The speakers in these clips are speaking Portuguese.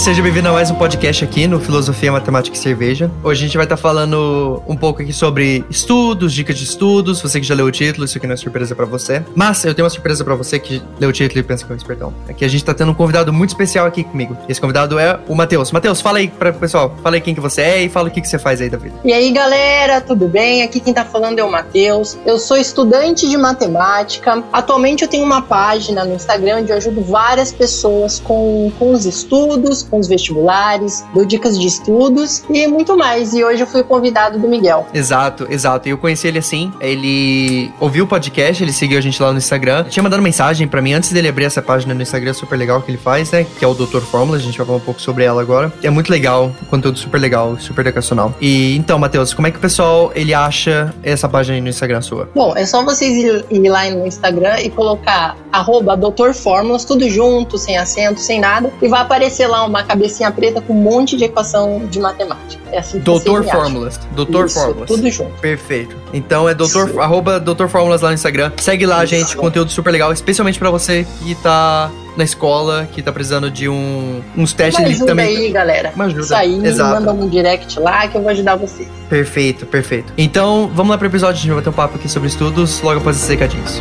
Seja bem-vindo a mais um podcast aqui no Filosofia, Matemática e Cerveja. Hoje a gente vai estar falando um pouco aqui sobre estudos, dicas de estudos. Você que já leu o título, isso aqui não é surpresa para você. Mas eu tenho uma surpresa para você que leu o título e pensa que é um espertão. É que a gente tá tendo um convidado muito especial aqui comigo. Esse convidado é o Matheus. Matheus, fala aí para pessoal. Fala aí quem que você é e fala o que, que você faz aí da vida. E aí, galera, tudo bem? Aqui quem tá falando é o Matheus. Eu sou estudante de matemática. Atualmente eu tenho uma página no Instagram onde eu ajudo várias pessoas com, com os estudos, com os vestibulares, dou dicas de estudos e muito mais. E hoje eu fui convidado do Miguel. Exato, exato. E eu conheci ele assim. Ele ouviu o podcast, ele seguiu a gente lá no Instagram. Tinha mandado mensagem para mim antes dele abrir essa página no Instagram super legal que ele faz, né? Que é o Dr. Fórmula. A gente vai falar um pouco sobre ela agora. É muito legal, conteúdo super legal, super educacional. E então, Matheus, como é que o pessoal ele acha essa página aí no Instagram sua? Bom, é só vocês ir, ir lá no Instagram e colocar arroba Dr. Fórmulas, tudo junto, sem acento, sem nada, e vai aparecer lá uma cabecinha preta com um monte de equação de matemática. É assim que Doutor Fórmulas. Doutor Isso, Fórmulas. tudo junto. Perfeito. Então é doutor, arroba Doutor Fórmulas lá no Instagram. Segue lá, Isso. gente. Conteúdo super legal, especialmente pra você que tá na escola, que tá precisando de um, uns testes Uma ali ajuda também. aí, galera. Uma ajuda. Isso aí, Exato. manda um direct lá que eu vou ajudar vocês. Perfeito, perfeito. Então, vamos lá pro episódio, a gente vai bater um papo aqui sobre estudos logo após esses recadinhos.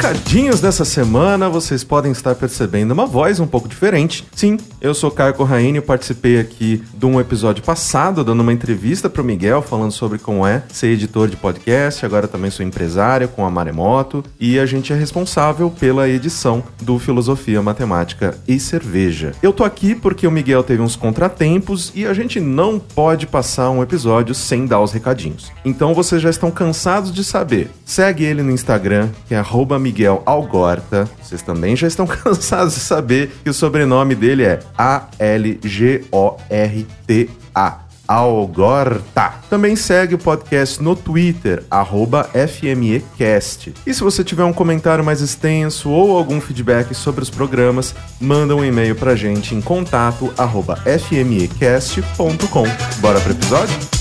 Recadinhos dessa semana, vocês podem estar percebendo uma voz um pouco diferente. Sim, eu sou Caio Corraine, participei aqui de um episódio passado, dando uma entrevista pro Miguel, falando sobre como é ser editor de podcast, agora também sou empresário com a Maremoto, e a gente é responsável pela edição do Filosofia, Matemática e Cerveja. Eu tô aqui porque o Miguel teve uns contratempos e a gente não pode passar um episódio sem dar os recadinhos. Então vocês já estão cansados de saber. Segue ele no Instagram, que é arroba Miguel Algorta. Vocês também já estão cansados de saber que o sobrenome dele é A-L-G-O-R-T-A. Algorta. Também segue o podcast no Twitter, FMEcast. E se você tiver um comentário mais extenso ou algum feedback sobre os programas, manda um e-mail pra gente em contato fmecast.com. Bora pro episódio?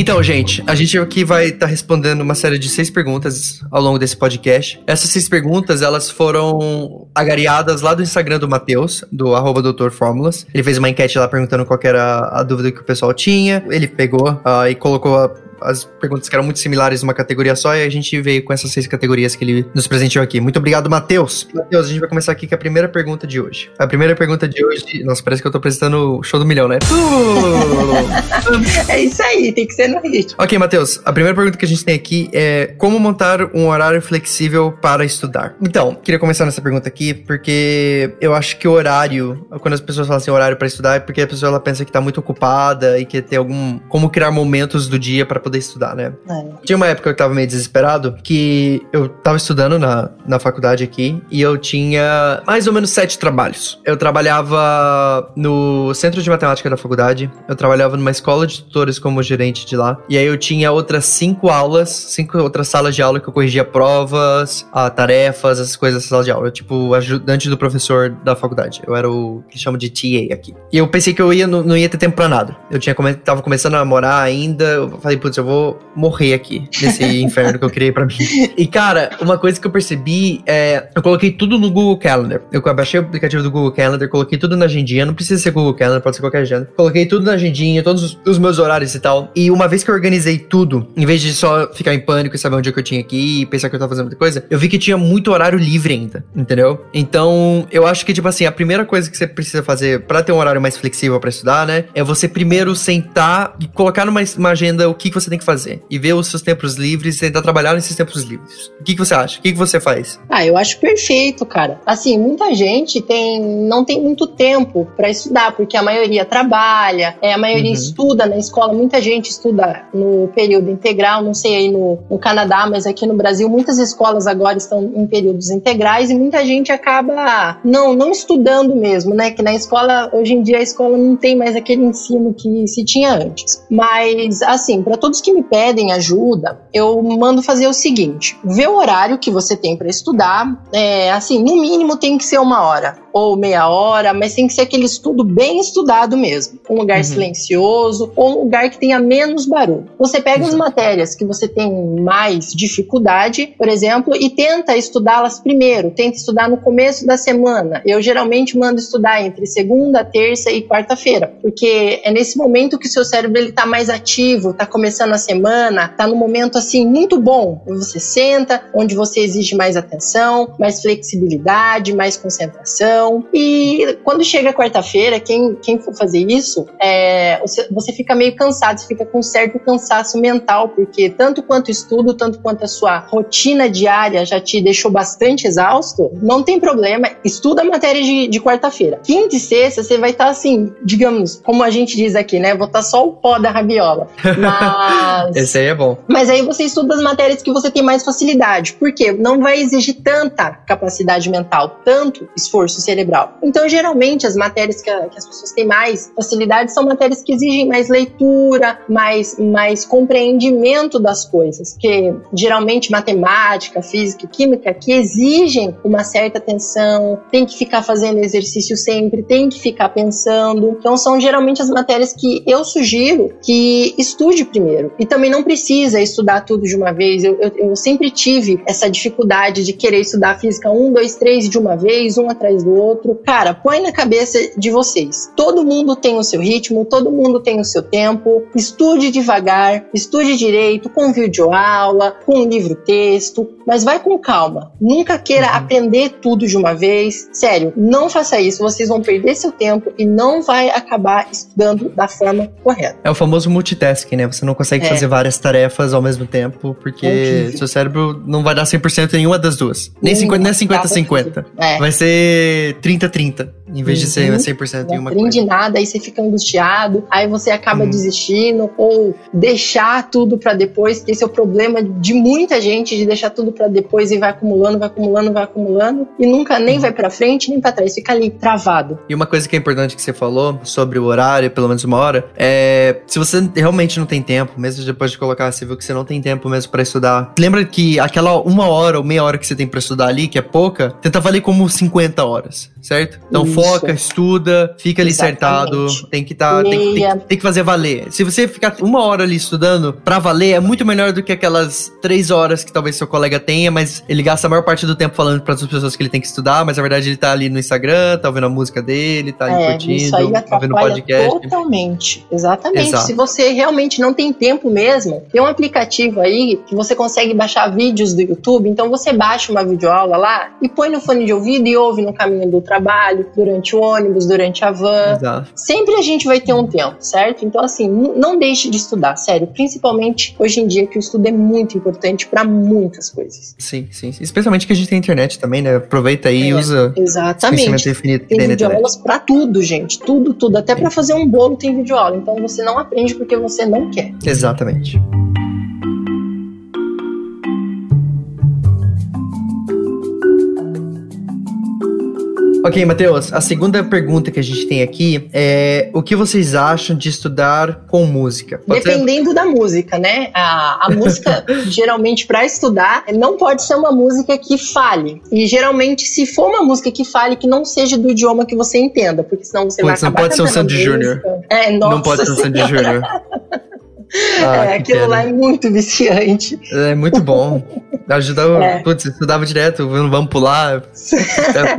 Então, gente, a gente aqui vai estar respondendo uma série de seis perguntas ao longo desse podcast. Essas seis perguntas, elas foram agariadas lá do Instagram do Matheus, do arroba Doutor Fórmulas. Ele fez uma enquete lá perguntando qual era a dúvida que o pessoal tinha. Ele pegou ah, e colocou as perguntas que eram muito similares numa categoria só e a gente veio com essas seis categorias que ele nos presenteou aqui. Muito obrigado, Matheus. Matheus, a gente vai começar aqui com a primeira pergunta de hoje. A primeira pergunta de hoje... Nossa, parece que eu tô apresentando o show do milhão, né? É isso aí, tem que ser no ritmo. Ok, Matheus, a primeira pergunta que a gente tem aqui é como montar um horário flexível para estudar? Então, queria começar nessa pergunta aqui porque eu acho que o horário, quando as pessoas falam assim horário para estudar, é porque a pessoa ela pensa que tá muito ocupada e quer ter algum como criar momentos do dia para poder estudar, né? É. Tinha uma época que eu tava meio desesperado, que eu tava estudando na, na faculdade aqui, e eu tinha mais ou menos sete trabalhos. Eu trabalhava no centro de matemática da faculdade, eu trabalhava numa escola de tutores como gerente de lá, e aí eu tinha outras cinco aulas, cinco outras salas de aula que eu corrigia provas, ah, tarefas, essas coisas sala de aula. Eu, tipo, ajudante do professor da faculdade. Eu era o que chama de TA aqui. E eu pensei que eu ia, não, não ia ter tempo pra nada. Eu tinha come, tava começando a namorar ainda, eu falei, putz, eu vou morrer aqui nesse inferno que eu criei pra mim. E cara, uma coisa que eu percebi é. Eu coloquei tudo no Google Calendar. Eu baixei o aplicativo do Google Calendar, coloquei tudo na agendinha. Não precisa ser Google Calendar, pode ser qualquer agenda. Coloquei tudo na agendinha, todos os, os meus horários e tal. E uma vez que eu organizei tudo, em vez de só ficar em pânico e saber onde é que eu tinha que ir e pensar que eu tava fazendo muita coisa, eu vi que tinha muito horário livre ainda, entendeu? Então, eu acho que, tipo assim, a primeira coisa que você precisa fazer pra ter um horário mais flexível pra estudar, né? É você primeiro sentar e colocar numa uma agenda o que, que você tem que fazer. E ver os seus tempos livres e tentar trabalhar nesses tempos livres. O que, que você acha? O que, que você faz? Ah, eu acho perfeito, cara. Assim, muita gente tem, não tem muito tempo pra estudar, porque a maioria trabalha, é, a maioria Uhum. estuda na escola, muita gente estuda no período integral, não sei aí no, no Canadá, mas aqui no Brasil muitas escolas agora estão em períodos integrais e muita gente acaba não, não estudando mesmo, né? Que na escola, hoje em dia a escola não tem mais aquele ensino que se tinha antes. Mas, assim, para todos que me pedem ajuda, eu mando fazer o seguinte: ver o horário que você tem para estudar. É, assim, no mínimo tem que ser uma hora ou meia hora, mas tem que ser aquele estudo bem estudado mesmo. Um lugar uhum. silencioso ou um lugar que tenha menos barulho. Você pega as matérias que você tem mais dificuldade, por exemplo, e tenta estudá-las primeiro, tenta estudar no começo da semana. Eu geralmente mando estudar entre segunda, terça e quarta-feira, porque é nesse momento que o seu cérebro ele tá mais ativo, tá começando a semana, tá no momento assim muito bom. Você senta, onde você exige mais atenção, mais flexibilidade, mais concentração então, e quando chega quarta-feira, quem, quem for fazer isso, é, você, você fica meio cansado, você fica com um certo cansaço mental, porque tanto quanto estudo, tanto quanto a sua rotina diária já te deixou bastante exausto, não tem problema, estuda a matéria de, de quarta-feira. Quinta e sexta, você vai estar tá, assim, digamos, como a gente diz aqui, né? Vou estar tá só o pó da rabiola. Mas. Esse aí é bom. Mas aí você estuda as matérias que você tem mais facilidade. Por quê? Não vai exigir tanta capacidade mental, tanto esforço cerebral. Então, geralmente, as matérias que, a, que, as pessoas têm mais facilidade são matérias que exigem mais leitura, mais, mais compreendimento das coisas, que geralmente matemática, física e química, que exigem uma certa atenção, tem que ficar fazendo exercício sempre, tem que ficar pensando. Então, são geralmente as matérias que eu sugiro que estude primeiro. E também não precisa estudar tudo de uma vez. Eu, eu, eu sempre tive essa dificuldade de querer estudar física um, dois, três de uma vez, um atrás do. Cara, põe na cabeça de vocês. Todo mundo tem o seu ritmo, todo mundo tem o seu tempo. Estude devagar, estude direito, com videoaula, com livro-texto, mas vai com calma. Nunca queira uhum. aprender tudo de uma vez. Sério, não faça isso. Vocês vão perder seu tempo e não vai acabar estudando da forma correta. É o famoso multitasking, né? Você não consegue é. fazer várias tarefas ao mesmo tempo, porque é seu cérebro não vai dar 100% em uma das duas. Nem 50, nem 50-50. É. Vai ser 30-30, em vez uhum. de ser 100% não em uma coisa. Não aprende nada, aí você fica angustiado, aí você acaba uhum. desistindo, ou deixar tudo para depois, que esse é o problema de muita gente, de deixar tudo para depois e vai acumulando, vai acumulando, vai acumulando, e nunca nem uhum. vai para frente, nem para trás, fica ali travado. E uma coisa que é importante que você falou sobre o horário, pelo menos uma hora, é se você realmente não tem tempo, mesmo depois de colocar, você viu que você não tem tempo mesmo para estudar, lembra que aquela uma hora ou meia hora que você tem para estudar ali, que é pouca, tenta valer como 50 horas certo? Então Isso. foca, estuda, fica ali acertado, tem que tá, tem, tem, tem, que fazer valer. Se você ficar uma hora ali estudando pra valer, é muito melhor do que aquelas três horas que talvez seu colega tenha, mas ele gasta a maior parte do tempo falando para as pessoas que ele tem que estudar, mas na verdade ele tá ali no Instagram, tá ouvindo a música dele, tá ali é, curtindo, tá ouvindo podcast. Totalmente, exatamente. Exato. Se você realmente não tem tempo mesmo, tem um aplicativo aí que você consegue baixar vídeos do YouTube, então você baixa uma videoaula lá e põe no fone de ouvido e ouve no caminho do trabalho, durante o ônibus, durante a van. Exato. Sempre a gente vai ter um tempo, certo? Então, assim, não deixe de estudar, sério. Principalmente hoje em dia, que o estudo é muito importante para muitas coisas. Sim, sim. Especialmente que a gente tem internet também, né? Aproveita aí e é, usa. Exatamente. Infinito tem videoaulas para tudo, gente. Tudo, tudo. Até para fazer um bolo tem videoaula. Então você não aprende porque você não quer. Exatamente. Ok, Matheus, a segunda pergunta que a gente tem aqui é o que vocês acham de estudar com música? Pode Dependendo ser? da música, né? A, a música, geralmente, para estudar, não pode ser uma música que fale. E geralmente, se for uma música que fale, que não seja do idioma que você entenda, porque senão você Putz, vai acabar Não pode ser um Sandy Júnior. É, nossa. Não pode ser um Sandy Júnior. Ah, é, aquilo pena. lá é muito viciante. É muito bom. Ajudava, é. putz, estudava direto, vamos pular,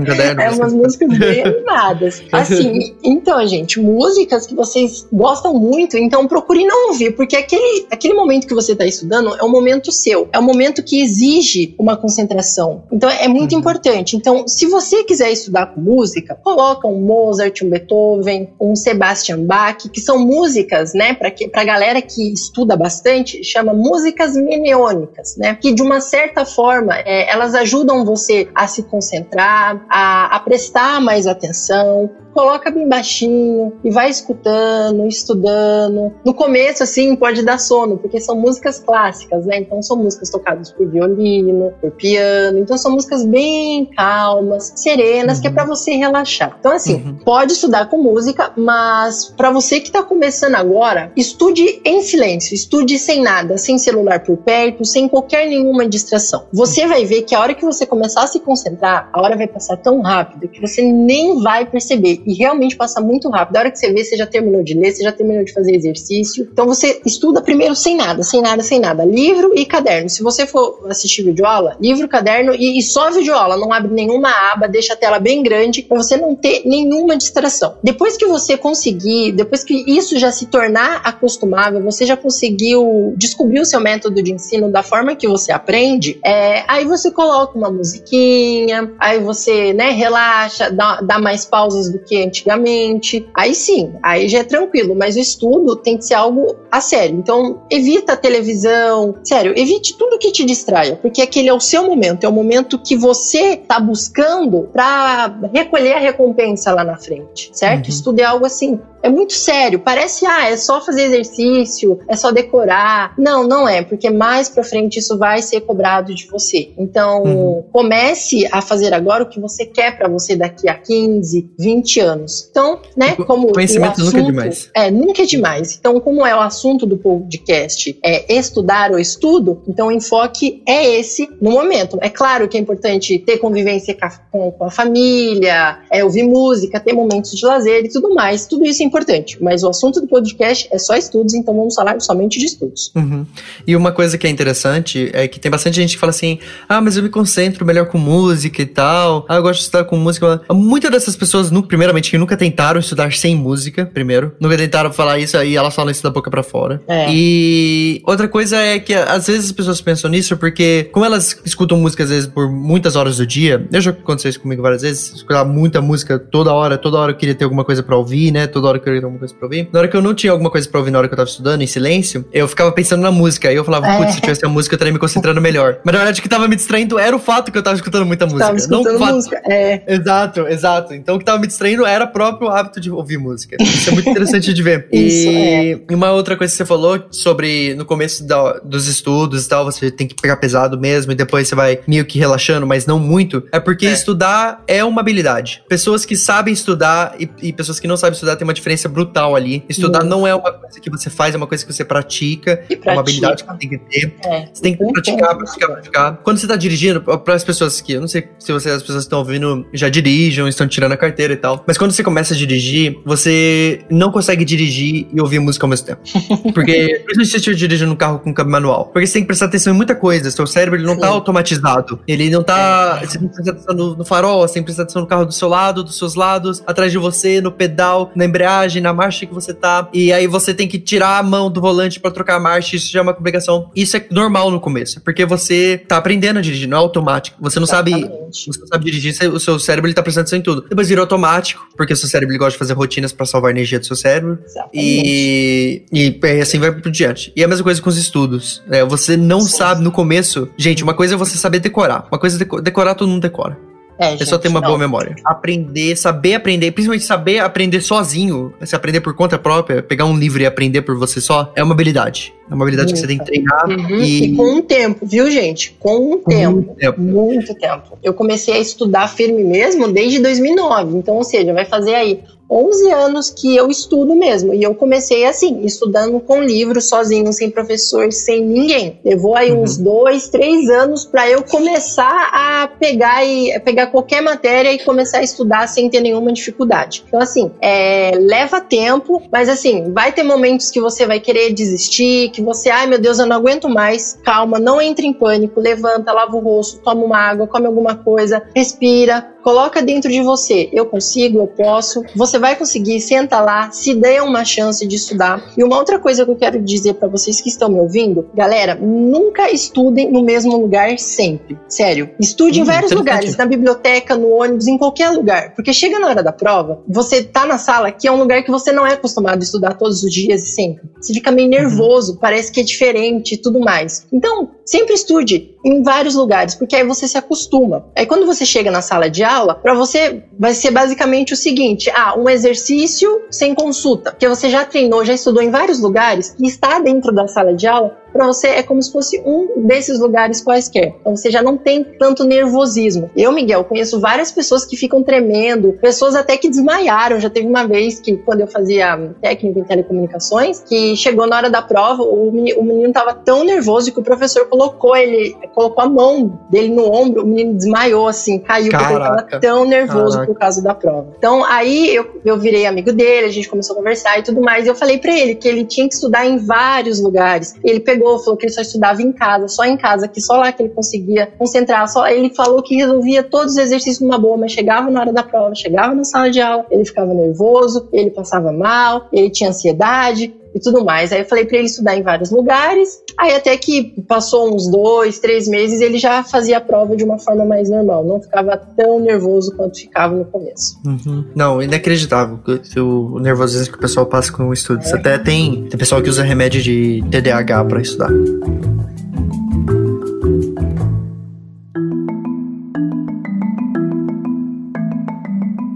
caderno. É umas músicas bem animadas. Assim, então, gente, músicas que vocês gostam muito, então procure não ouvir, porque aquele, aquele momento que você está estudando é um momento seu, é um momento que exige uma concentração. Então, é muito uhum. importante. Então, se você quiser estudar com música, coloca um Mozart, um Beethoven, um Sebastian Bach, que são músicas, né, para pra galera que estuda bastante, chama músicas mneônicas, né, que de uma certa certa forma, é, elas ajudam você a se concentrar, a, a prestar mais atenção, coloca bem baixinho e vai escutando, estudando. No começo, assim, pode dar sono, porque são músicas clássicas, né? Então são músicas tocadas por violino, por piano. Então são músicas bem calmas, serenas, uhum. que é para você relaxar. Então, assim, uhum. pode estudar com música, mas para você que tá começando agora, estude em silêncio, estude sem nada, sem celular por perto, sem qualquer nenhuma distração. Você vai ver que a hora que você começar a se concentrar, a hora vai passar tão rápido que você nem vai perceber e realmente passa muito rápido. A hora que você vê, você já terminou de ler, você já terminou de fazer exercício. Então você estuda primeiro sem nada, sem nada, sem nada. Livro e caderno. Se você for assistir videoaula, livro, caderno e, e só videoaula. Não abre nenhuma aba, deixa a tela bem grande para você não ter nenhuma distração. Depois que você conseguir, depois que isso já se tornar acostumável, você já conseguiu descobrir o seu método de ensino da forma que você aprende, é, aí você coloca uma musiquinha, aí você né, relaxa, dá, dá mais pausas do que que antigamente. Aí sim, aí já é tranquilo, mas o estudo tem que ser algo a sério. Então, evita a televisão, sério, evite tudo que te distraia, porque aquele é o seu momento, é o momento que você está buscando para recolher a recompensa lá na frente, certo? Uhum. Estudo é algo assim, é muito sério. Parece, ah, é só fazer exercício, é só decorar. Não, não é, porque mais pra frente isso vai ser cobrado de você. Então, uhum. comece a fazer agora o que você quer para você daqui a 15, 20 anos. Então, né, como. Conhecimento assunto, nunca é demais. É, nunca é demais. Então, como é o assunto do podcast, é estudar o estudo, então o enfoque é esse no momento. É claro que é importante ter convivência com, com a família, é ouvir música, ter momentos de lazer e tudo mais. Tudo isso é importante, mas o assunto do podcast é só estudos, então vamos falar somente de estudos. Uhum. E uma coisa que é interessante é que tem bastante gente que fala assim: ah, mas eu me concentro melhor com música e tal, ah, eu gosto de estudar com música. Muitas dessas pessoas, primeiramente, que nunca tentaram estudar sem música, primeiro, nunca tentaram falar isso aí, elas falam isso da boca para fora. É. E outra coisa é que às vezes as pessoas pensam nisso porque, como elas escutam música às vezes por muitas horas do dia, eu já aconteceu isso comigo várias vezes, escutar muita música toda hora, toda hora eu queria ter alguma coisa para ouvir, né? Toda hora que eu queria alguma coisa pra ouvir. Na hora que eu não tinha alguma coisa pra ouvir na hora que eu tava estudando, em silêncio, eu ficava pensando na música. Aí eu falava, putz, é. se tivesse a música, eu estaria me concentrando melhor. Mas na verdade, o que tava me distraindo era o fato que eu tava escutando muita música. Tava escutando não música, é. Exato, exato. Então o que tava me distraindo era o próprio hábito de ouvir música. Isso é muito interessante de ver. Isso, e é. uma outra coisa que você falou sobre no começo da, dos estudos e tal, você tem que pegar pesado mesmo e depois você vai meio que relaxando, mas não muito. É porque é. estudar é uma habilidade. Pessoas que sabem estudar e, e pessoas que não sabem estudar tem uma diferença brutal ali. Estudar não é uma coisa que você faz, é uma coisa que você pratica. E é uma habilidade que você tem que ter. É, você tem que praticar, praticar, praticar. Quando você tá dirigindo, para as pessoas que, eu não sei se você, as pessoas estão ouvindo já dirigem, estão tirando a carteira e tal, mas quando você começa a dirigir, você não consegue dirigir e ouvir música ao mesmo tempo. Porque, principalmente se você estiver dirigindo um carro com câmbio manual. Porque você tem que prestar atenção em muita coisa. Seu cérebro ele não tá Sim. tá automatizado. Ele não tá. É. Você tem que prestar atenção no, no farol, você tem que prestar atenção no carro do seu lado, dos seus lados, atrás de você, no pedal, na embreagem, na marcha que você tá. E aí você tem que tirar a mão do volante para trocar a marcha. Isso já é uma complicação. Isso é normal no começo, porque você tá aprendendo a dirigir, não é automático. Você não Exatamente. sabe. Você não sabe dirigir, o seu cérebro ele tá prestando atenção em tudo. Depois vira automático, porque o seu cérebro ele gosta de fazer rotinas para salvar a energia do seu cérebro. Exatamente. E, e assim vai por diante. E é a mesma coisa com os estudos. É, você não Sim. sabe no começo. Gente, uma coisa é você saber decorar. Uma coisa é decorar, todo mundo decora. É, só ter uma não. boa memória. Aprender, saber aprender, principalmente saber aprender sozinho, se aprender por conta própria, pegar um livro e aprender por você só, é uma habilidade. É uma habilidade que você tem que treinar. Uhum. E... e... com um tempo, viu, gente? Com um tempo. Muito tempo. Muito tempo. Eu comecei a estudar firme mesmo desde 2009. Então, ou seja, vai fazer aí 11 anos que eu estudo mesmo. E eu comecei assim, estudando com livros, sozinho, sem professor, sem ninguém. Levou aí uhum. uns dois, três anos para eu começar a pegar e pegar qualquer matéria e começar a estudar sem ter nenhuma dificuldade. Então, assim, é, leva tempo, mas assim, vai ter momentos que você vai querer desistir, que você, ai meu Deus, eu não aguento mais. Calma, não entre em pânico, levanta, lava o rosto, toma uma água, come alguma coisa, respira, coloca dentro de você, eu consigo, eu posso. Você vai conseguir, senta lá, se dê uma chance de estudar. E uma outra coisa que eu quero dizer para vocês que estão me ouvindo, galera, nunca estudem no mesmo lugar sempre. Sério, estude hum, em vários lugares, na biblioteca, no ônibus, em qualquer lugar, porque chega na hora da prova, você tá na sala que é um lugar que você não é acostumado a estudar todos os dias e sempre. Você fica meio uhum. nervoso, uhum. parece que é diferente e tudo mais. Então, sempre estude em vários lugares, porque aí você se acostuma. Aí quando você chega na sala de aula, para você vai ser basicamente o seguinte: ah, um exercício sem consulta, porque você já treinou, já estudou em vários lugares e está dentro da sala de aula, para você é como se fosse um desses lugares quaisquer. Então você já não tem tanto nervosismo. Eu, Miguel, conheço várias pessoas que ficam tremendo, pessoas até que desmaiaram. Já teve uma vez que, quando eu fazia técnico em telecomunicações, que chegou na hora da prova, o menino estava tão nervoso que o professor colocou ele, colocou a mão dele no ombro, o menino desmaiou assim, caiu, Caraca. porque ele estava tão nervoso Caraca. por causa da prova. Então aí eu, eu virei amigo dele, a gente começou a conversar e tudo mais. E eu falei para ele que ele tinha que estudar em vários lugares. Ele pegou pegou, falou que ele só estudava em casa, só em casa, que só lá que ele conseguia concentrar. Só ele falou que resolvia todos os exercícios numa boa, mas chegava na hora da prova, chegava na sala de aula, ele ficava nervoso, ele passava mal, ele tinha ansiedade, e tudo mais. Aí eu falei para ele estudar em vários lugares. Aí até que passou uns dois, três meses, ele já fazia a prova de uma forma mais normal. Não ficava tão nervoso quanto ficava no começo. Uhum. Não, inacreditável o nervosismo que o pessoal passa com o estudo. É. Até tem, tem pessoal que usa remédio de TDAH para estudar.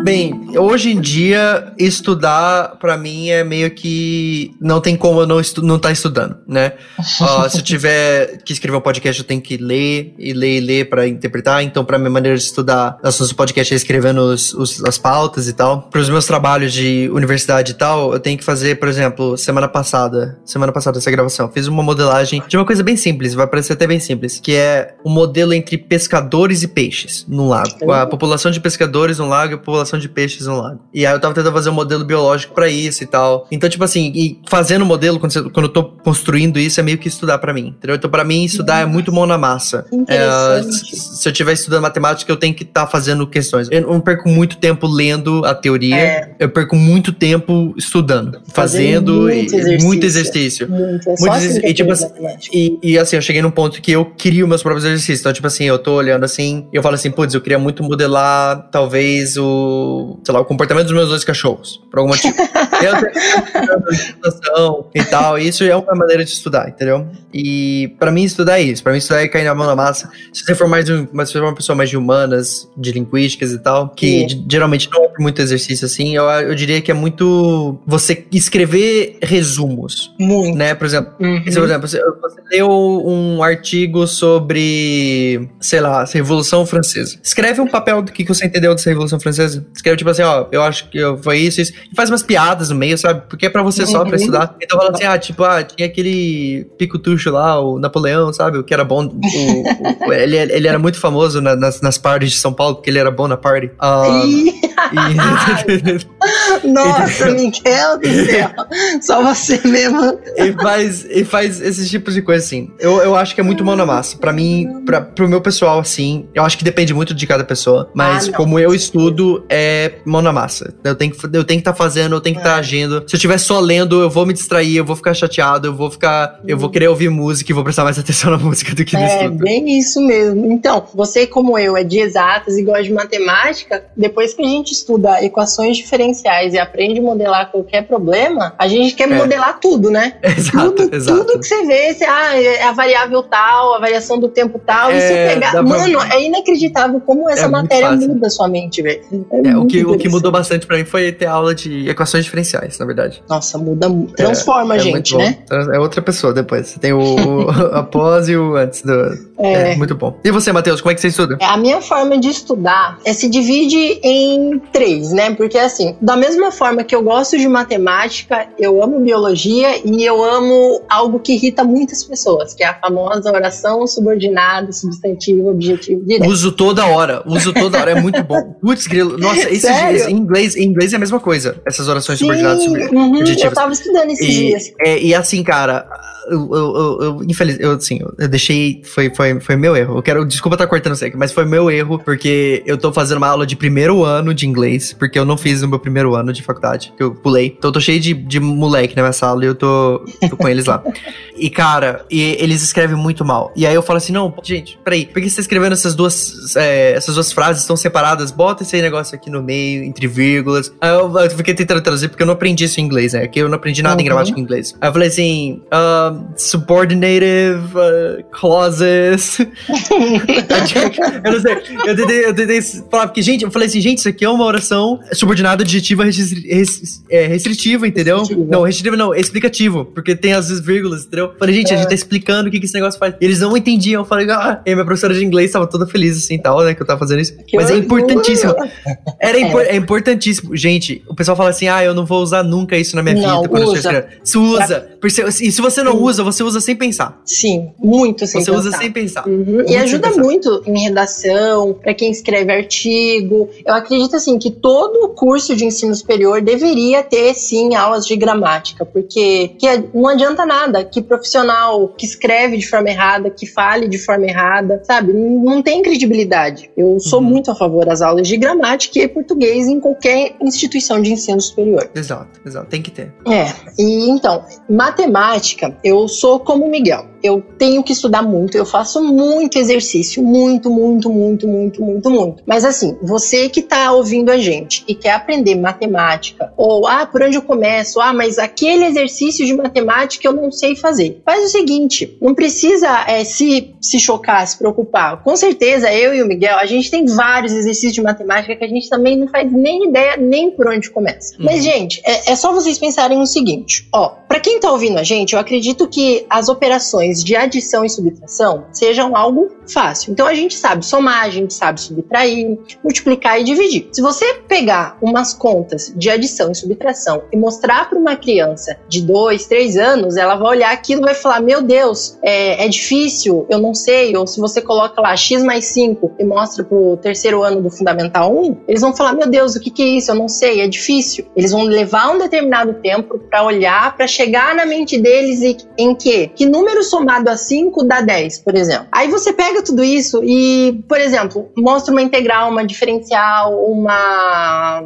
Bem, hoje em dia, estudar, para mim, é meio que. Não tem como eu não, estu não tá estudando, né? uh, se eu tiver que escrever um podcast, eu tenho que ler e ler e ler pra interpretar. Então, pra minha maneira de estudar nossos podcast é escrevendo os, os, as pautas e tal. Para os meus trabalhos de universidade e tal, eu tenho que fazer, por exemplo, semana passada, semana passada essa gravação, fiz uma modelagem de uma coisa bem simples, vai parecer até bem simples, que é o um modelo entre pescadores e peixes no lago. A população de pescadores no lago e a população de peixes no lago. E aí eu tava tentando fazer um modelo biológico para isso e tal. Então, tipo assim, e fazendo o modelo, quando, você, quando eu tô construindo isso, é meio que estudar para mim, entendeu? Então, pra mim, estudar é muito mão na massa. É, se eu estiver estudando matemática, eu tenho que estar tá fazendo questões. Eu não perco muito tempo lendo a teoria, é. eu perco muito tempo estudando, fazendo muito exercício. Muito exercício. Muito, é muito exercício. E, tipo assim, e, e, assim, eu cheguei num ponto que eu crio meus próprios exercícios. Então, tipo assim, eu tô olhando assim, e eu falo assim, putz, eu queria muito modelar, talvez, o sei lá, o comportamento dos meus dois cachorros, por algum motivo. eu e tal. Isso é uma maneira de estudar, entendeu? E para mim estudar é isso. Para mim estudar é cair na mão na massa. Se você for mais um, for uma pessoa mais de humanas, de linguísticas e tal, que geralmente não é muito exercício assim, eu, eu diria que é muito você escrever resumos. Muito. Né? Por exemplo, uhum. por exemplo, você, você leu um artigo sobre, sei lá, Revolução Francesa. Escreve um papel do que você entendeu dessa Revolução Francesa escreve tipo assim, ó, eu acho que foi isso, isso. E faz umas piadas no meio, sabe? Porque é pra você só, pra uhum. estudar. Então fala assim, ah, tipo, ah, tinha aquele picutucho lá, o Napoleão, sabe? O que era bom. O, o, ele, ele era muito famoso na, nas, nas parties de São Paulo, porque ele era bom na party. Uh. Nossa, Miguel do céu. Só você mesmo. E faz, e faz esses tipos de coisa assim. Eu, eu acho que é muito mão na massa. Pra mim, pra, pro meu pessoal, assim, eu acho que depende muito de cada pessoa. Mas ah, como eu estudo, é mão na massa. Eu tenho que eu tenho que estar tá fazendo, eu tenho que estar tá é. agindo. Se eu estiver só lendo, eu vou me distrair, eu vou ficar chateado, eu vou ficar, eu vou querer ouvir música e vou prestar mais atenção na música do que no é, estudo. É bem isso mesmo. Então, você como eu é de exatas e gosta de matemática, depois que a gente estuda equações diferenciais e aprende a modelar qualquer problema, a gente quer é. modelar tudo, né? Exato, tudo, exato. Tudo que você vê, você, ah, é a variável tal, a variação do tempo tal, e você é, pegar, mano, pra... é inacreditável como essa é matéria muda sua mente, velho. É, é o que, o que mudou bastante para mim foi ter aula de equações diferenciais, na verdade. Nossa, muda, transforma é, a gente, né? É outra pessoa depois. Você tem o, o após e o antes do. É. é. muito bom. E você, Matheus, como é que você estuda? A minha forma de estudar é se divide em três, né? Porque assim, da mesma forma que eu gosto de matemática, eu amo biologia e eu amo algo que irrita muitas pessoas, que é a famosa oração subordinada, substantivo, objetivo direto. Uso toda hora, uso toda hora, é muito bom. Putz, grilo, nossa, esses em inglês, em inglês é a mesma coisa, essas orações Sim, subordinadas uhum, Eu tava estudando esses e, dias. É, e assim, cara, eu, eu, eu, infeliz, eu, assim, eu deixei, foi, foi, foi meu erro. Eu quero, desculpa estar tá cortando isso aqui, mas foi meu erro, porque eu tô fazendo uma aula de primeiro ano de inglês, porque eu não fiz no meu primeiro ano de faculdade, que eu pulei. Então eu tô cheio de, de moleque na minha sala e eu tô, tô com eles lá. E, cara, e eles escrevem muito mal. E aí eu falo assim, não, gente, peraí, por que você tá escrevendo essas duas, é, essas duas frases estão separadas? Bota esse negócio aqui no meio, entre vírgulas. Aí eu, eu fiquei tentando traduzir, porque eu não aprendi isso em inglês, né? Que eu não aprendi nada uhum. em gramática em inglês. Aí eu falei assim, uh, subordinative uh, clauses. eu não sei. Eu tentei, eu tentei falar, porque, gente, eu falei assim, gente, isso aqui é uma oração subordinada adjetiva restri res, é, restritiva, entendeu? Restritiva. Não, restritiva não, explicativo, porque tem as vírgulas, entendeu? Eu falei, gente, é. a gente tá explicando o que, que esse negócio faz. E eles não entendiam. Eu falei, ah, e minha professora de inglês tava toda feliz assim tal, né, que eu tava fazendo isso. Que Mas é importantíssimo. Era impor é. importantíssimo. Gente, o pessoal fala assim, ah, eu não vou usar nunca isso na minha não, vida quando usa. eu escrever. Se usa. E se você não usa, você usa sem pensar. Sim, muito sem você pensar. Você usa sem pensar. Uhum. E ajuda muito em redação, para quem escreve artigo. Eu acredito assim que todo curso de ensino superior deveria ter sim aulas de gramática, porque que não adianta nada que profissional que escreve de forma errada, que fale de forma errada, sabe? Não tem credibilidade. Eu sou uhum. muito a favor das aulas de gramática e português em qualquer instituição de ensino superior. Exato, exato, tem que ter. É. E então, matemática, eu sou como o Miguel eu tenho que estudar muito, eu faço muito exercício, muito, muito, muito, muito, muito, muito. Mas assim, você que está ouvindo a gente e quer aprender matemática, ou ah, por onde eu começo? Ah, mas aquele exercício de matemática eu não sei fazer. Faz o seguinte, não precisa é, se, se chocar, se preocupar. Com certeza, eu e o Miguel, a gente tem vários exercícios de matemática que a gente também não faz nem ideia nem por onde começa. Uhum. Mas, gente, é, é só vocês pensarem o seguinte, ó, para quem está ouvindo a gente, eu acredito que as operações de adição e subtração sejam algo fácil. Então a gente sabe somar, a gente sabe subtrair, multiplicar e dividir. Se você pegar umas contas de adição e subtração e mostrar para uma criança de 2, 3 anos, ela vai olhar aquilo e vai falar: Meu Deus, é, é, difícil, eu não sei. Ou se você coloca lá x mais 5 e mostra para o terceiro ano do Fundamental 1, eles vão falar: Meu Deus, o que, que é isso? Eu não sei, é difícil. Eles vão levar um determinado tempo para olhar, para chegar na mente deles e, em que? Que número somado a 5 dá 10, por exemplo. Aí você pega tudo isso e, por exemplo, mostra uma integral, uma diferencial, uma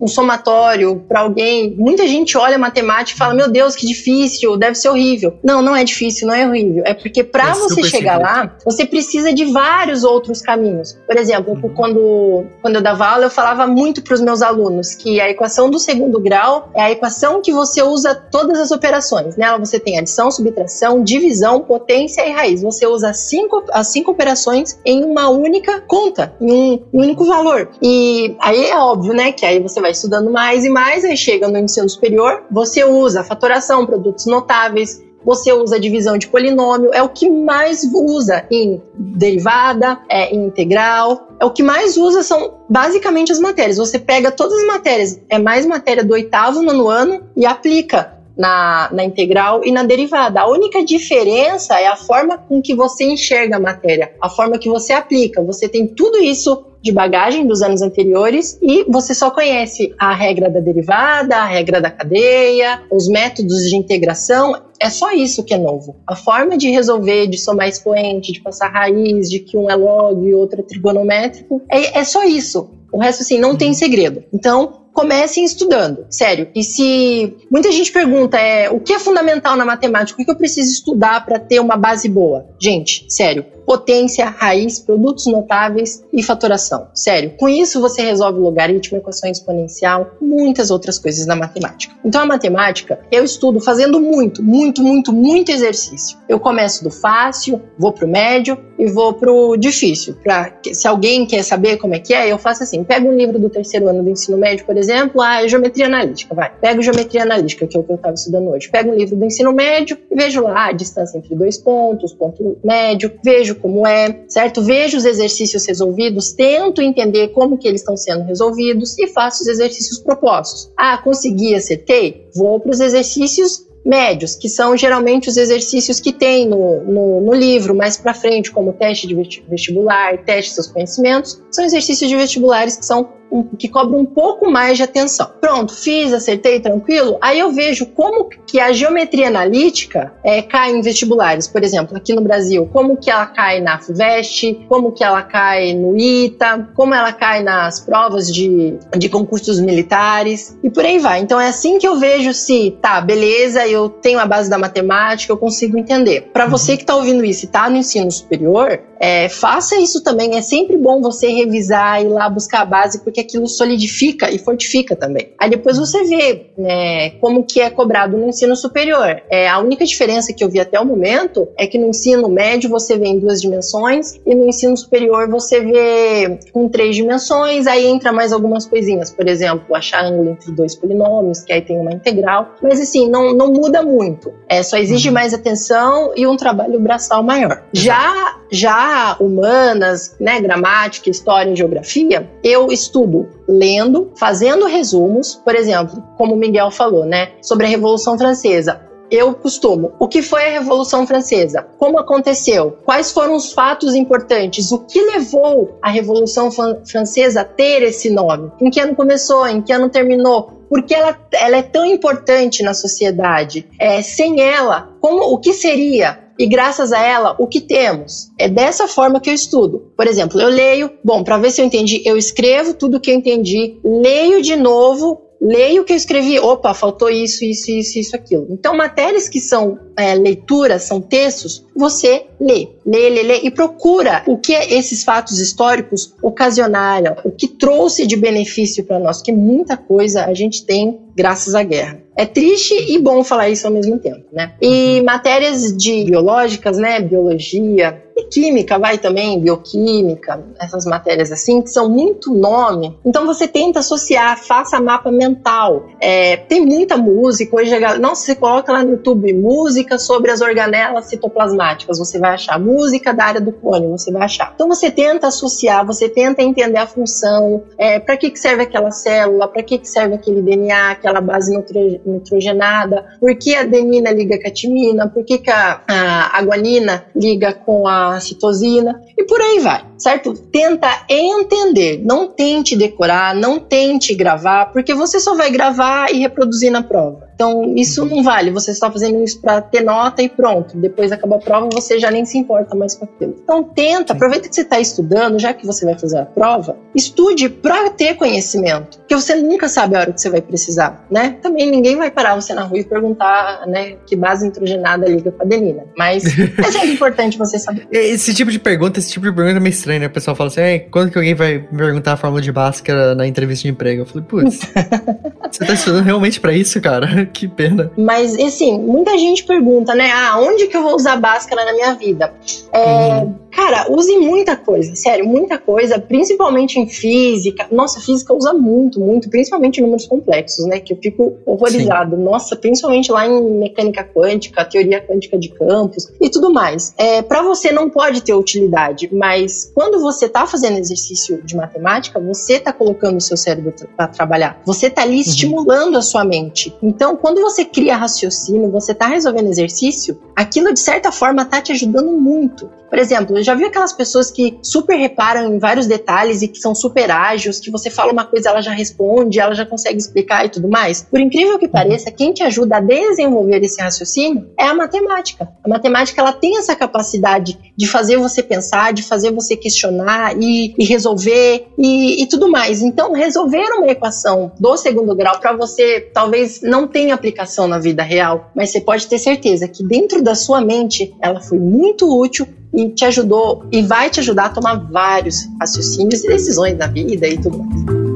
um somatório para alguém, muita gente olha matemática e fala: Meu Deus, que difícil, deve ser horrível. Não, não é difícil, não é horrível. É porque para é você chegar simples. lá, você precisa de vários outros caminhos. Por exemplo, uhum. quando, quando eu dava aula, eu falava muito para os meus alunos que a equação do segundo grau é a equação que você usa todas as operações. Nela você tem adição, subtração, divisão, potência e raiz. Você usa cinco, as cinco operações em uma única conta, em um, um único valor. E aí é óbvio, né, que aí você vai estudando mais e mais, aí chega no ensino superior, você usa fatoração, produtos notáveis, você usa divisão de polinômio, é o que mais usa em derivada, é, em integral, é o que mais usa são basicamente as matérias. Você pega todas as matérias, é mais matéria do oitavo, nono ano e aplica na, na integral e na derivada. A única diferença é a forma com que você enxerga a matéria, a forma que você aplica. Você tem tudo isso de bagagem dos anos anteriores e você só conhece a regra da derivada, a regra da cadeia, os métodos de integração. É só isso que é novo. A forma de resolver, de somar expoente, de passar raiz, de que um é log e outro é trigonométrico, é, é só isso. O resto, assim, não tem segredo. Então, comecem estudando, sério. E se muita gente pergunta é o que é fundamental na matemática, o que eu preciso estudar para ter uma base boa? Gente, sério, potência, raiz, produtos notáveis e fatoração. Sério, com isso você resolve logaritmo, equação exponencial, muitas outras coisas na matemática. Então a matemática eu estudo fazendo muito, muito, muito, muito exercício. Eu começo do fácil, vou pro médio e vou pro difícil. Pra, se alguém quer saber como é que é, eu faço assim, pego um livro do terceiro ano do ensino médio, por exemplo, a geometria analítica, vai. Pego geometria analítica, que é o que eu estava estudando hoje. Pego um livro do ensino médio e vejo lá a distância entre dois pontos, ponto médio, vejo como é, certo? Vejo os exercícios resolvidos, tento entender como que eles estão sendo resolvidos e faço os exercícios propostos. Ah, consegui, acertei? Vou para os exercícios médios, que são geralmente os exercícios que tem no, no, no livro mais para frente, como teste de vestibular, teste de seus conhecimentos, são exercícios de vestibulares que são que cobra um pouco mais de atenção. Pronto, fiz, acertei, tranquilo. Aí eu vejo como que a geometria analítica é, cai em vestibulares, por exemplo, aqui no Brasil, como que ela cai na FUVEST, como que ela cai no ITA, como ela cai nas provas de, de concursos militares e por aí vai. Então é assim que eu vejo se, tá, beleza, eu tenho a base da matemática, eu consigo entender. Para você que está ouvindo isso e está no ensino superior, é, faça isso também. É sempre bom você revisar e ir lá buscar a base, porque aquilo solidifica e fortifica também. Aí depois você vê né, como que é cobrado no ensino superior. É, a única diferença que eu vi até o momento é que no ensino médio você vê em duas dimensões e no ensino superior você vê com três dimensões, aí entra mais algumas coisinhas, por exemplo, achar ângulo entre dois polinômios, que aí tem uma integral, mas assim, não, não muda muito. É, só exige uhum. mais atenção e um trabalho braçal maior. Já, já humanas, né, gramática, história e geografia, eu estudo lendo, fazendo resumos, por exemplo, como o Miguel falou, né, sobre a Revolução Francesa eu costumo. O que foi a Revolução Francesa? Como aconteceu? Quais foram os fatos importantes? O que levou a Revolução Francesa a ter esse nome? Em que ano começou? Em que ano terminou? Porque ela, ela é tão importante na sociedade. É, sem ela, como o que seria? E graças a ela, o que temos? É dessa forma que eu estudo. Por exemplo, eu leio, bom, para ver se eu entendi, eu escrevo tudo que eu entendi, leio de novo leio o que eu escrevi, opa, faltou isso, isso, isso, isso, aquilo. Então, matérias que são é, leituras, são textos, você lê, lê, lê, lê e procura o que esses fatos históricos ocasionaram, o que trouxe de benefício para nós, que muita coisa a gente tem graças à guerra. É triste e bom falar isso ao mesmo tempo, né? E matérias de biológicas, né? Biologia, química, vai também, bioquímica, essas matérias assim, que são muito nome. Então você tenta associar, faça mapa mental. É, tem muita música, hoje a não, você coloca lá no YouTube música sobre as organelas citoplasmáticas, você vai achar. Música da área do clone, você vai achar. Então você tenta associar, você tenta entender a função, é, para que, que serve aquela célula, para que, que serve aquele DNA, aquela base nitrogenada, por que a adenina liga com a timina, por que, que a, a, a guanina liga com a citosina e por aí vai, certo? Tenta entender, não tente decorar, não tente gravar, porque você só vai gravar e reproduzir na prova. Então, isso não vale. Você está fazendo isso para ter nota e pronto. Depois acaba a prova, você já nem se importa mais com aquilo. Então, tenta, aproveita que você está estudando, já que você vai fazer a prova, estude para ter conhecimento. Porque você nunca sabe a hora que você vai precisar, né? Também ninguém vai parar você na rua e perguntar, né, que base nitrogenada liga com a adenina. Mas é sempre importante você saber. Esse tipo de pergunta, esse tipo de pergunta é meio estranho, né? O pessoal fala assim, quando que alguém vai me perguntar a fórmula de Bhaskara na entrevista de emprego? Eu falei, putz, você tá estudando realmente para isso, cara? Que pena. Mas, assim, muita gente pergunta, né? Ah, onde que eu vou usar Bhaskara na minha vida? É, uhum. Cara, use muita coisa, sério, muita coisa, principalmente em física. Nossa, física usa muito, muito, principalmente em números complexos, né? Que eu fico horrorizado. Sim. Nossa, principalmente lá em mecânica quântica, teoria quântica de campos e tudo mais. É, para você não pode ter utilidade, mas quando você tá fazendo exercício de matemática, você tá colocando o seu cérebro para trabalhar. Você tá ali uhum. estimulando a sua mente. Então, quando você cria raciocínio, você tá resolvendo exercício, aquilo de certa forma tá te ajudando muito. Por exemplo, já vi aquelas pessoas que super reparam em vários detalhes e que são super ágeis, que você fala uma coisa, ela já responde, ela já consegue explicar e tudo mais. Por incrível que pareça, quem te ajuda a desenvolver esse raciocínio é a matemática. A matemática ela tem essa capacidade de fazer você pensar, de fazer você questionar e, e resolver e, e tudo mais. Então, resolver uma equação do segundo grau para você talvez não tenha aplicação na vida real, mas você pode ter certeza que dentro da sua mente ela foi muito útil e te ajudou e vai te ajudar a tomar vários raciocínios e decisões na vida e tudo mais.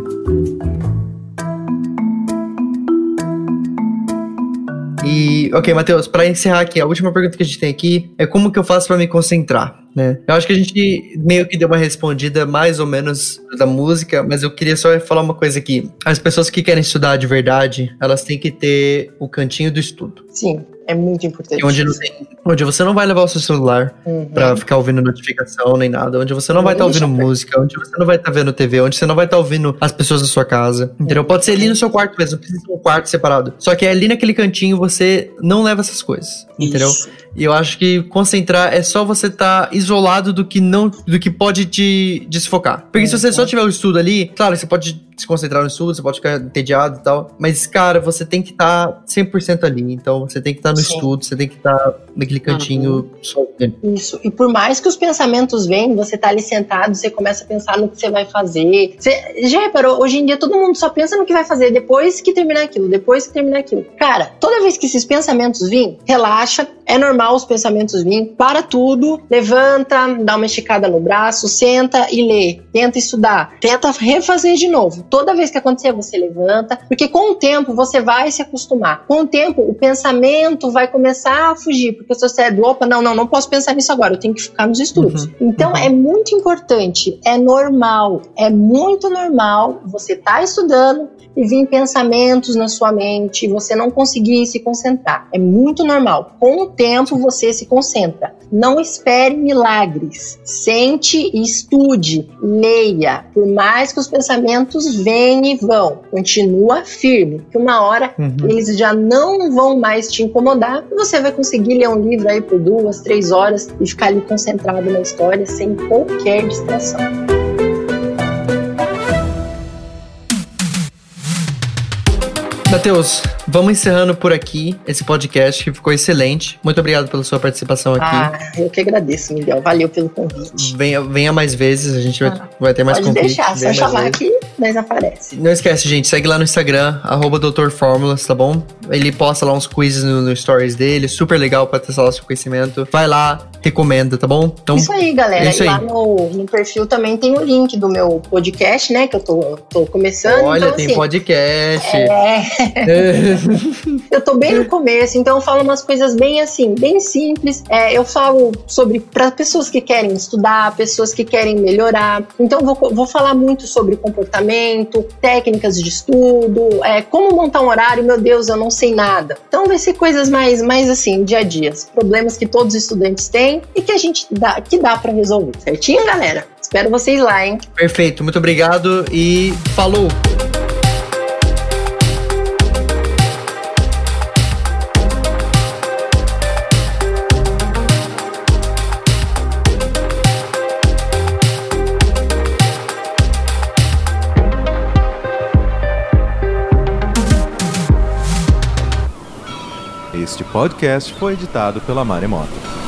E, ok, Matheus, para encerrar aqui, a última pergunta que a gente tem aqui é como que eu faço para me concentrar? Né? Eu acho que a gente meio que deu uma respondida mais ou menos da música, mas eu queria só falar uma coisa aqui. As pessoas que querem estudar de verdade, elas têm que ter o cantinho do estudo. Sim. É muito importante. Onde, tem, onde, você não vai levar o seu celular uhum. pra ficar ouvindo notificação nem nada. Onde você não vai estar tá ouvindo música. Onde você não vai estar tá vendo TV. Onde você não vai estar tá ouvindo as pessoas da sua casa. Entendeu? Pode ser ali no seu quarto mesmo. Não precisa ser um quarto separado. Só que ali naquele cantinho você não leva essas coisas. Entendeu? Isso. E eu acho que concentrar é só você estar tá isolado do que não, do que pode te desfocar. Porque se você só tiver o estudo ali, claro, você pode se concentrar no estudo, você pode ficar entediado e tal. Mas, cara, você tem que estar tá 100% ali. Então, você tem que estar tá no Sim. estudo, você tem que estar tá naquele cantinho uhum. só. Isso. E por mais que os pensamentos venham, você tá ali sentado, você começa a pensar no que você vai fazer. Você já reparou? Hoje em dia todo mundo só pensa no que vai fazer depois que terminar aquilo, depois que terminar aquilo. Cara, toda vez que esses pensamentos vêm, relaxa, é normal os pensamentos virem, para tudo, levanta, dá uma esticada no braço, senta e lê, tenta estudar, tenta refazer de novo. Toda vez que acontecer, você levanta, porque com o tempo você vai se acostumar. Com o tempo, o pensamento vai começar a fugir, porque o seu cérebro, opa, não, não, não posso pensar nisso agora, eu tenho que ficar nos estudos. Uhum. Então, uhum. é muito importante, é normal, é muito normal você estar tá estudando, e vir pensamentos na sua mente, você não conseguir se concentrar. É muito normal. Com o tempo você se concentra. Não espere milagres. Sente e estude, leia. Por mais que os pensamentos venham e vão, continua firme, que uma hora uhum. eles já não vão mais te incomodar e você vai conseguir ler um livro aí por duas, três horas e ficar ali concentrado na história sem qualquer distração. Matheus, vamos encerrando por aqui esse podcast que ficou excelente. Muito obrigado pela sua participação aqui. Ah, eu que agradeço, Miguel. Valeu pelo convite. Venha, venha mais vezes, a gente vai, ah, vai ter mais pode convite. Pode deixar, só chamar aqui, mas aparece. Não esquece, gente, segue lá no Instagram, arroba tá bom? Ele posta lá uns quizzes no, no stories dele, super legal pra testar o seu conhecimento. Vai lá, recomenda, tá bom? Então, isso aí, galera. É isso e lá No, no, perfil também tem o link do meu podcast, né? Que eu tô, tô começando. Olha, então, tem assim, podcast. É. eu tô bem no começo, então eu falo umas coisas bem assim, bem simples. É, eu falo sobre para pessoas que querem estudar, pessoas que querem melhorar. Então vou, vou falar muito sobre comportamento, técnicas de estudo, é, como montar um horário. Meu Deus, eu não sei nada. Então vai ser coisas mais, mais assim, dia a dia, problemas que todos os estudantes têm e que a gente dá, que dá para resolver, certinho, galera? Espero vocês lá, hein? Perfeito, muito obrigado e falou! Podcast foi editado pela Maremoto.